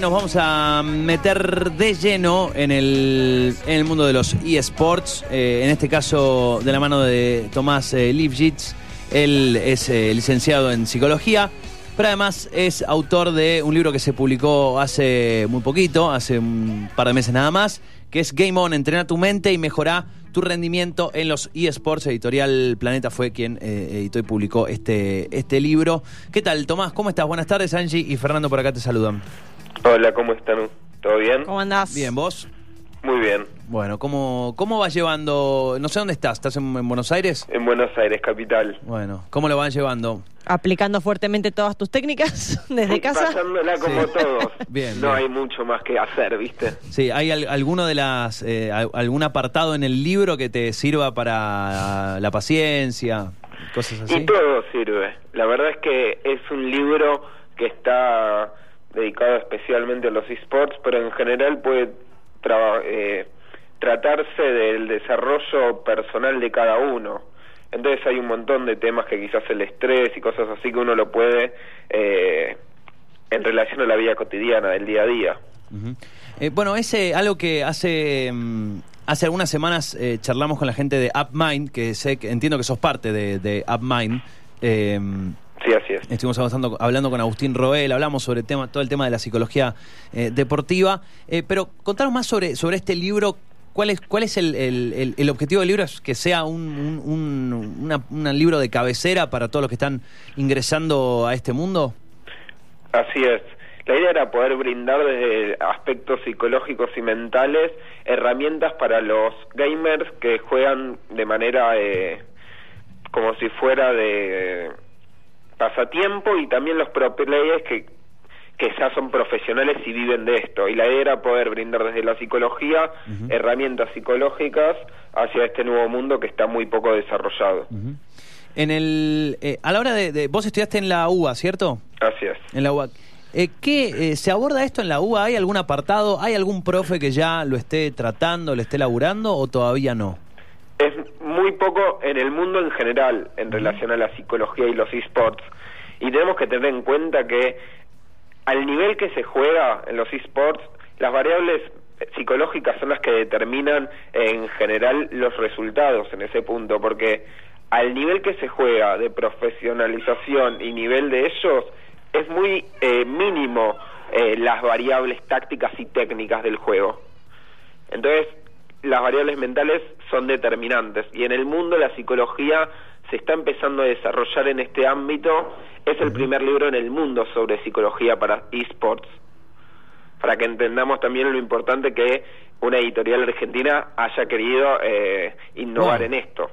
nos vamos a meter de lleno en el, en el mundo de los eSports, eh, en este caso de la mano de Tomás eh, Lipschitz. Él es eh, licenciado en psicología, pero además es autor de un libro que se publicó hace muy poquito, hace un par de meses nada más, que es Game On, entrena tu mente y mejora tu rendimiento en los eSports. Editorial Planeta fue quien eh, editó y publicó este, este libro. ¿Qué tal, Tomás? ¿Cómo estás? Buenas tardes, Angie y Fernando por acá te saludan. Hola, ¿cómo están? ¿Todo bien? ¿Cómo andás? Bien, ¿vos? Muy bien. Bueno, ¿cómo, cómo vas llevando? No sé dónde estás, ¿estás en, en Buenos Aires? En Buenos Aires, capital. Bueno, ¿cómo lo van llevando? Aplicando fuertemente todas tus técnicas desde casa. Pasándola como Sí. todos. Bien, No bien. hay mucho más que hacer, ¿viste? Sí, ¿hay al- alguno de las eh, al- algún apartado en el libro que te sirva para la paciencia, cosas así? Y todo sirve. La verdad es que es un libro que está dedicado especialmente a los esports, pero en general puede eh, tratarse del desarrollo personal de cada uno. Entonces hay un montón de temas que quizás el estrés y cosas así que uno lo puede eh, en relación a la vida cotidiana, del día a día. Eh, bueno, ese algo que hace mm, hace algunas semanas eh, charlamos con la gente de UpMind, que sé que entiendo que sos parte de, de UpMind. Eh, Sí, así es. Estuvimos avanzando, hablando con Agustín Roel, hablamos sobre el tema, todo el tema de la psicología eh, deportiva. Eh, pero contanos más sobre, sobre este libro. ¿Cuál es, cuál es el, el- objetivo del libro? ¿Es que sea un, un, un- una- un libro de cabecera para todos los que están ingresando a este mundo? Así es. La idea era poder brindar desde aspectos psicológicos y mentales herramientas para los gamers que juegan de manera eh, como si fuera de pasatiempo y también los pro players que, que ya son profesionales y viven de esto. Y la idea era poder brindar desde la psicología herramientas psicológicas hacia este nuevo mundo que está muy poco desarrollado. En el, eh, a la hora de, de- Vos estudiaste en la UBA, ¿cierto? Así es. En la UBA. Eh, ¿qué, eh, ¿Se aborda esto en la UBA? ¿Hay algún apartado? ¿Hay algún profe que ya lo esté tratando, lo esté laburando o todavía no? es muy poco en el mundo en general en relación a la psicología y los esports. Y tenemos que tener en cuenta que al nivel que se juega en los esports, las variables psicológicas son las que determinan en general los resultados en ese punto, porque al nivel que se juega de profesionalización y nivel de ellos, es muy eh, mínimo eh, las variables tácticas y técnicas del juego. Entonces, las variables mentales son determinantes y en el mundo la psicología se está empezando a desarrollar en este ámbito. Es el primer libro en el mundo sobre psicología para esports. Para que entendamos también lo importante que una editorial argentina haya querido eh, innovar Wow. en esto.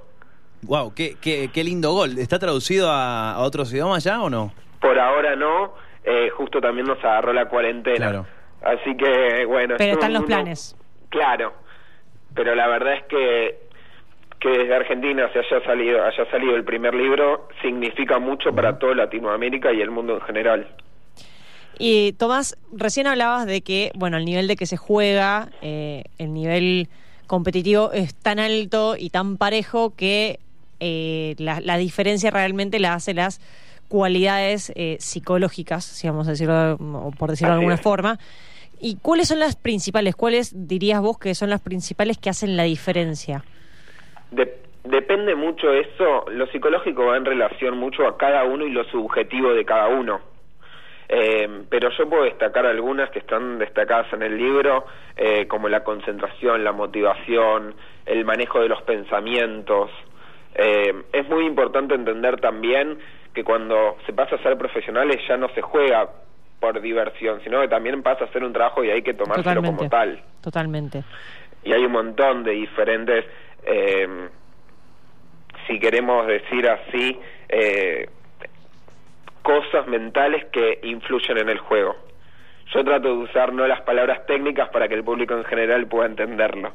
Wow, qué, qué, qué lindo gol. ¿Está traducido a, a otros idiomas ya o no? Por ahora no, eh, justo también nos agarró la cuarentena. Claro. Así que, bueno. Pero están los uno- planes. Claro, pero la verdad es que que desde Argentina se haya salido haya salido el primer libro significa mucho para toda Latinoamérica y el mundo en general. Y Tomás, recién hablabas de que, bueno, el nivel de que se juega, eh, el nivel competitivo es tan alto y tan parejo que eh, la, la diferencia realmente la hace las cualidades eh, psicológicas, si vamos a decirlo, o por decirlo de alguna es. forma. ¿Y cuáles son las principales? ¿Cuáles dirías vos que son las principales que hacen la diferencia? De- depende mucho eso, lo psicológico va en relación mucho a cada uno y lo subjetivo de cada uno. Eh, pero yo puedo destacar algunas que están destacadas en el libro, eh, como la concentración, la motivación, el manejo de los pensamientos. Eh, es muy importante entender también que cuando se pasa a ser profesionales ya no se juega por diversión, sino que también pasa a ser un trabajo y hay que tomárselo como tal Totalmente. y hay un montón de diferentes, eh, si queremos decir así, eh, cosas mentales que influyen en el juego. Yo trato de usar no las palabras técnicas para que el público en general pueda entenderlo.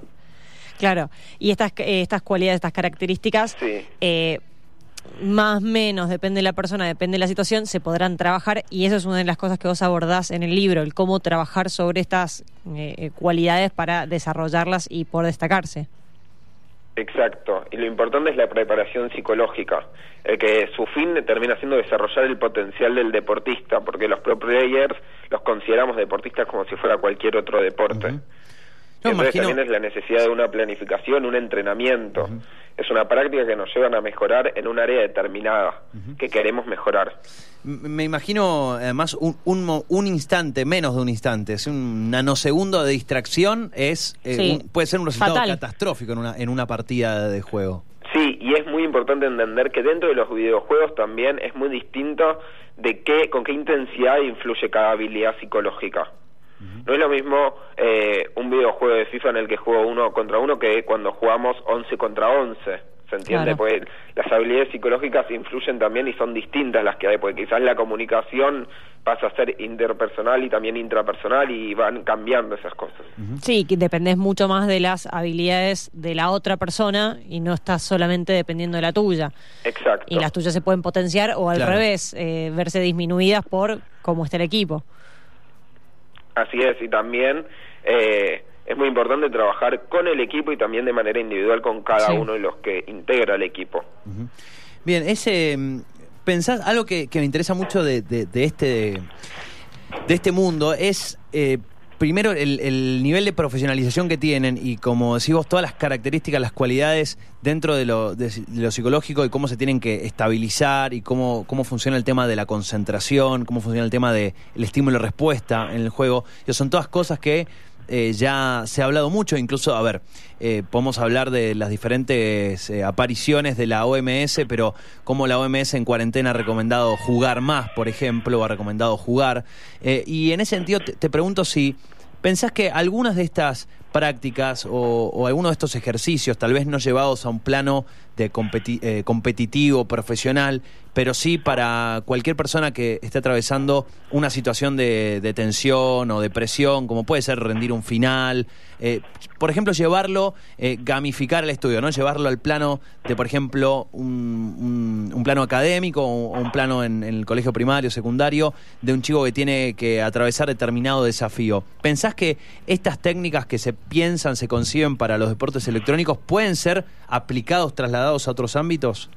Claro, y estas, eh, estas cualidades, estas características, Sí. eh, más o menos, depende de la persona, depende de la situación, se podrán trabajar y eso es una de las cosas que vos abordás en el libro, el cómo trabajar sobre estas eh, cualidades para desarrollarlas y poder destacarse. Exacto, y lo importante es la preparación psicológica, el que su fin termina siendo desarrollar el potencial del deportista, porque los pro players los consideramos deportistas como si fuera cualquier otro deporte. Entonces también es la necesidad de una planificación, un entrenamiento. Es una práctica que nos llevan a mejorar en un área determinada, que queremos mejorar. Me imagino, además, un, un, instante, menos de un instante, es un nanosegundo de distracción, es eh, puede ser un resultado catastrófico en una, en una partida de juego. Sí, y es muy importante entender que dentro de los videojuegos también es muy distinto de qué, con qué intensidad influye cada habilidad psicológica. No es lo mismo eh, un videojuego de FIFA en el que juego uno contra uno que cuando jugamos 11 contra 11. ¿Se entiende? Porque las habilidades psicológicas influyen también y son distintas las que hay, porque quizás la comunicación pasa a ser interpersonal y también intrapersonal y van cambiando esas cosas. Sí, que dependés mucho más de las habilidades de la otra persona y no estás solamente dependiendo de la tuya. Exacto. Y las tuyas se pueden potenciar o al revés, eh, verse disminuidas por cómo está el equipo. Así es, y también eh, es muy importante trabajar con el equipo y también de manera individual con cada uno de los que integra el equipo. Bien, ese mm, pensás algo que, me interesa mucho de, este de este mundo es eh, primero el, nivel de profesionalización que tienen y como decimos todas las características, las cualidades dentro de lo, psicológico y cómo se tienen que estabilizar y cómo, cómo funciona el tema de la concentración, cómo funciona el tema del estímulo-respuesta en el juego. Y son todas cosas que eh, ya se ha hablado mucho, incluso, a ver, eh, podemos hablar de las diferentes eh, apariciones de la OMS, pero como la OMS en cuarentena ha recomendado jugar más, por ejemplo, ha recomendado jugar. y en ese sentido te pregunto si ¿Pensás que algunas de estas prácticas o, algunos de estos ejercicios, tal vez no llevados a un plano de eh, competitivo, profesional, pero sí para cualquier persona que esté atravesando una situación de, tensión o depresión, como puede ser rendir un final, eh, por ejemplo, llevarlo, eh, gamificar el estudio, ¿no? Llevarlo al plano de, por ejemplo, un, plano académico o un plano en, el colegio primario, secundario, de un chico que tiene que atravesar determinado desafío. ¿Pensás que estas técnicas que se piensan, se conciben para los deportes electrónicos pueden ser aplicados, trasladados a otros ámbitos?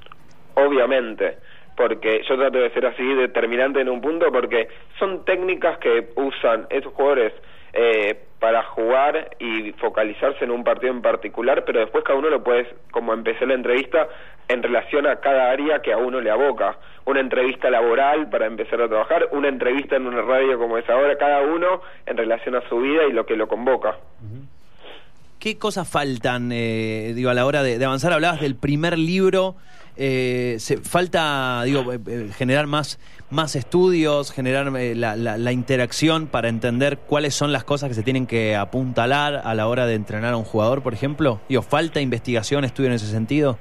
Obviamente porque yo trato de ser así determinante en un punto porque son técnicas que usan esos jugadores eh, para jugar y focalizarse en un partido en particular, pero después cada uno lo puede, como empecé la entrevista, en relación a cada área que a uno le aboca. Una entrevista laboral para empezar a trabajar, una entrevista en una radio como es ahora, cada uno en relación a su vida y lo que lo convoca. ¿Qué cosas faltan, eh, digo, a la hora de, avanzar? Hablabas del primer libro. Eh, se, falta, digo, eh, eh, generar más, más estudios, generar la, la, interacción para entender cuáles son las cosas que se tienen que apuntalar a la hora de entrenar a un jugador, por ejemplo. Digo, ¿falta investigación, estudio en ese sentido?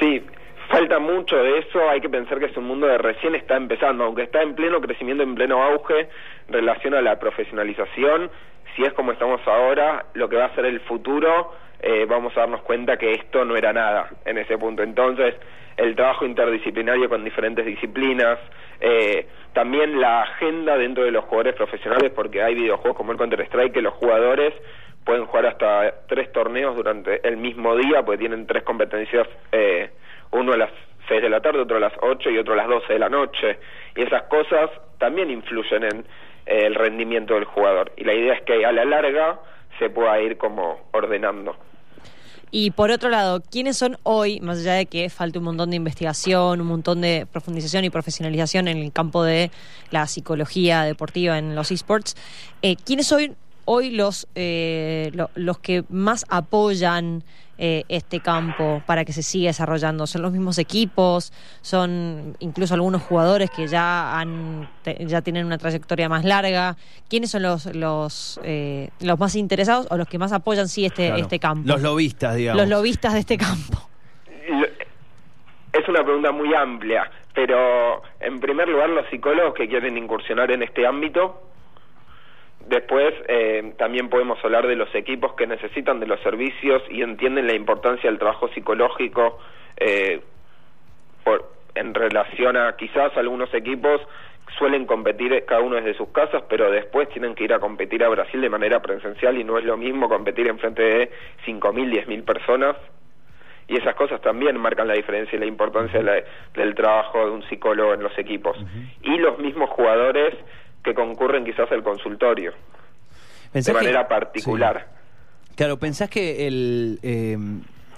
Sí, falta mucho de eso. Hay que pensar que es un mundo de recién está empezando, aunque está en pleno crecimiento, en pleno auge, relación a la profesionalización si es como estamos ahora, lo que va a ser el futuro, eh, vamos a darnos cuenta que esto no era nada en ese punto. Entonces, el trabajo interdisciplinario con diferentes disciplinas, eh, también la agenda dentro de los jugadores profesionales, porque hay videojuegos como el Counter-Strike que los jugadores pueden jugar hasta tres torneos durante el mismo día, porque tienen tres competencias, eh, uno a las seis de la tarde, otro a las ocho y otro a las doce de la noche. Y esas cosas también influyen en el rendimiento del jugador. Y la idea es que a la larga se pueda ir como ordenando. Y por otro lado, ¿quiénes son hoy, más allá de que falte un montón de investigación, un montón de profundización y profesionalización en el campo de la psicología deportiva en los esports, eh, ¿quiénes son hoy los, eh, los que más apoyan eh, este campo para que se siga desarrollando? ¿Son los mismos equipos? ¿Son incluso algunos jugadores que ya han ya tienen una trayectoria más larga? ¿Quiénes son los los, eh, los más interesados o los que más apoyan sí este, este campo? Los lobistas, digamos. Los lobistas de este campo. Es una pregunta muy amplia, pero en primer lugar los psicólogos que quieren incursionar en este ámbito Después eh, también podemos hablar de los equipos que necesitan de los servicios y entienden la importancia del trabajo psicológico eh, por, en relación a quizás algunos equipos suelen competir cada uno desde sus casas, pero después tienen que ir a competir a Brasil de manera presencial y no es lo mismo competir en frente de 5.000, 10.000 personas y esas cosas también marcan la diferencia y la importancia del trabajo de un psicólogo en los equipos. Y los mismos jugadores que concurren quizás al consultorio de manera particular. Claro, pensás que el... Eh,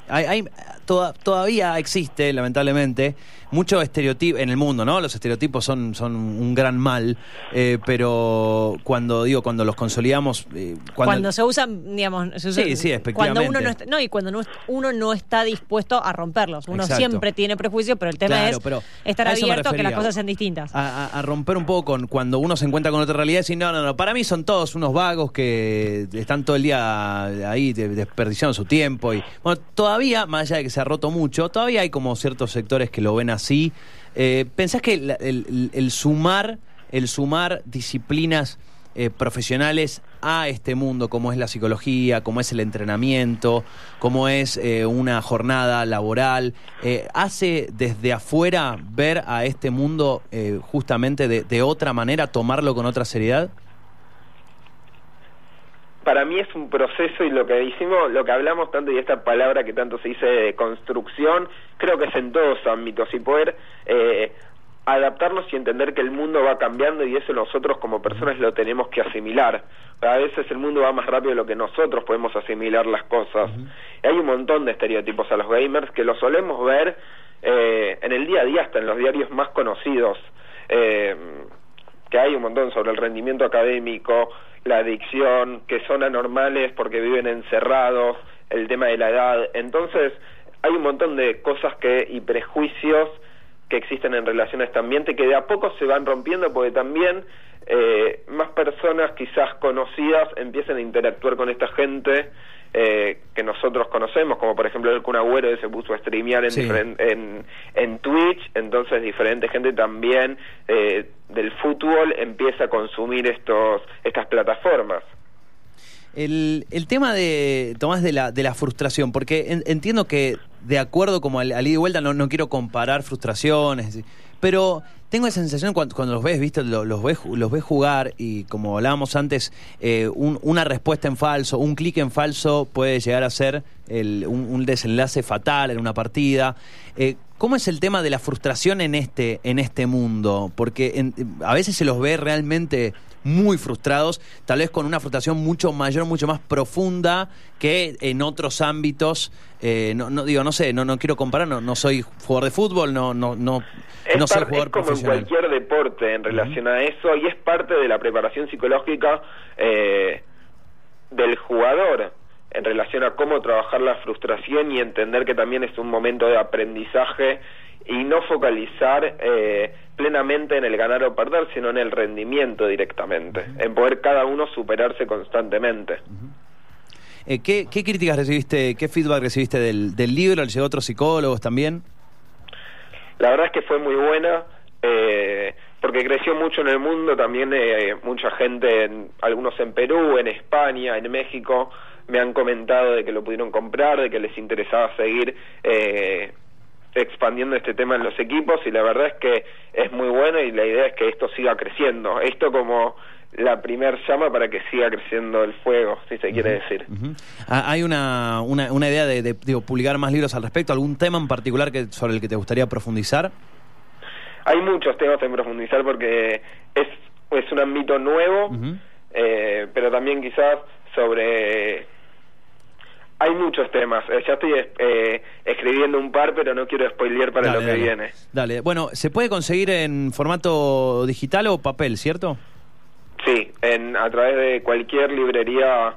hay, todavía existe, lamentablemente, mucho estereotipo en el mundo, ¿no? Los estereotipos son, son un gran mal, eh, pero cuando digo cuando los consolidamos, eh, cuando, se usan, digamos, se sí, sí, cuando uno no está, no y cuando uno no está dispuesto a romperlos, uno siempre tiene prejuicios, pero el tema es estar abierto a que las cosas sean distintas. A, romper un poco con cuando uno se encuentra con otra realidad y decir, no, no, no, para mí son todos unos vagos que están todo el día ahí desperdiciando su tiempo y bueno, todavía, más allá de que se ha roto mucho, todavía hay como ciertos sectores que lo ven así. Eh, ¿Pensás que el, sumar, el sumar disciplinas eh, profesionales a este mundo, como es la psicología, como es el entrenamiento, como es eh, una jornada laboral, hace desde afuera ver a este mundo justamente de otra manera, tomarlo con otra seriedad? Para mí es un proceso y lo que hicimos, lo que hablamos tanto y esta palabra que tanto se dice de construcción, creo que es en todos ámbitos y poder eh, adaptarnos y entender que el mundo va cambiando y eso nosotros como personas lo tenemos que asimilar. A veces el mundo va más rápido de lo que nosotros podemos asimilar las cosas. hay un montón de estereotipos a los gamers que lo solemos ver eh, en el día a día, hasta en los diarios más conocidos. Eh, que hay un montón sobre el rendimiento académico, la adicción, que son anormales porque viven encerrados, el tema de la edad. Entonces, hay un montón de cosas que y prejuicios que existen en relación a este ambiente que de a poco se van rompiendo porque también eh, más personas quizás conocidas empiezan a interactuar con esta gente eh, que nosotros conocemos, como por ejemplo el Kun Agüero que se puso a streamear en, en, en, Twitch, entonces diferente gente también eh, del fútbol empieza a consumir estos estas plataformas. El, el tema de, Tomás, de la, de la frustración, porque entiendo que de acuerdo como al, ida y vuelta, no, quiero comparar frustraciones, pero tengo la sensación cuando, los ves, viste, los, ves, los ves jugar y como hablábamos antes, eh, una respuesta en falso, un clic en falso puede llegar a ser un, desenlace fatal en una partida. Eh, ¿Cómo es el tema de la frustración en este, en este mundo? Porque a veces se los ve realmente muy frustrados, tal vez con una frustración mucho mayor, mucho más profunda que en otros ámbitos. Eh, no, no, digo, no sé, no, no quiero comparar, no, no soy jugador de fútbol, no, no, no, no soy jugador es como en cualquier deporte en relación a eso y es parte de la preparación psicológica eh, del jugador en relación a cómo trabajar la frustración y entender que también es un momento de aprendizaje y no focalizar eh, plenamente en el ganar o perder, sino en el rendimiento directamente, en poder cada uno superarse constantemente. Eh, ¿qué, críticas recibiste, qué feedback recibiste del, del libro? ¿Le llegó otros psicólogos también? La verdad es que fue muy buena, eh, porque creció mucho en el mundo, también eh, mucha gente, en, algunos en Perú, en España, en México, me han comentado de que lo pudieron comprar, de que les interesaba seguir eh, expandiendo este tema en los equipos y la verdad es que es muy bueno y la idea es que esto siga creciendo. Esto como la primer llama para que siga creciendo el fuego, si se quiere decir. Ah, ¿Hay una, una, una idea de, de publicar más libros al respecto? ¿Algún tema en particular que, sobre el que te gustaría profundizar? Hay muchos temas en profundizar porque es, es un ámbito nuevo, eh, pero también quizás sobre hay muchos temas. Eh, ya estoy eh, escribiendo un par, pero no quiero spoilear para lo que viene. Dale, bueno, ¿se puede conseguir en formato digital o papel, cierto? Sí, en, a través de cualquier librería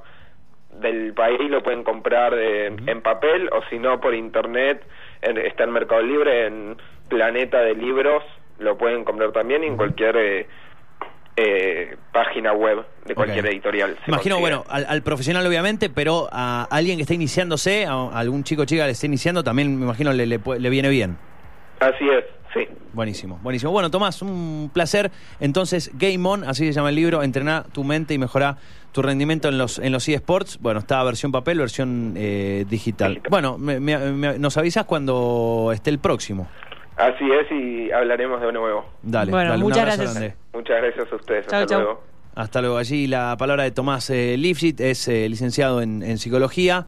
del país lo pueden comprar en papel o si no por internet, está en Mercado Libre, en Planeta de Libros, lo pueden comprar también en cualquier... Eh, eh, página web de cualquier editorial. Imagino, bueno, al, profesional obviamente, pero a alguien que está iniciándose, a, algún chico o chica que esté iniciando, también me imagino le, le, viene bien. Así es, sí. Buenísimo, buenísimo. Bueno, Tomás, un placer. Entonces, Game On, así se llama el libro, entrena tu mente y mejora tu rendimiento en los en los eSports. Bueno, está versión papel, versión eh, digital. Bueno, nos avisas cuando esté el próximo. Así es y hablaremos de nuevo. Dale, bueno, muchas gracias. Muchas gracias a ustedes. Hasta luego. Hasta luego. Allí la palabra de Tomás eh, es eh, licenciado en, en psicología.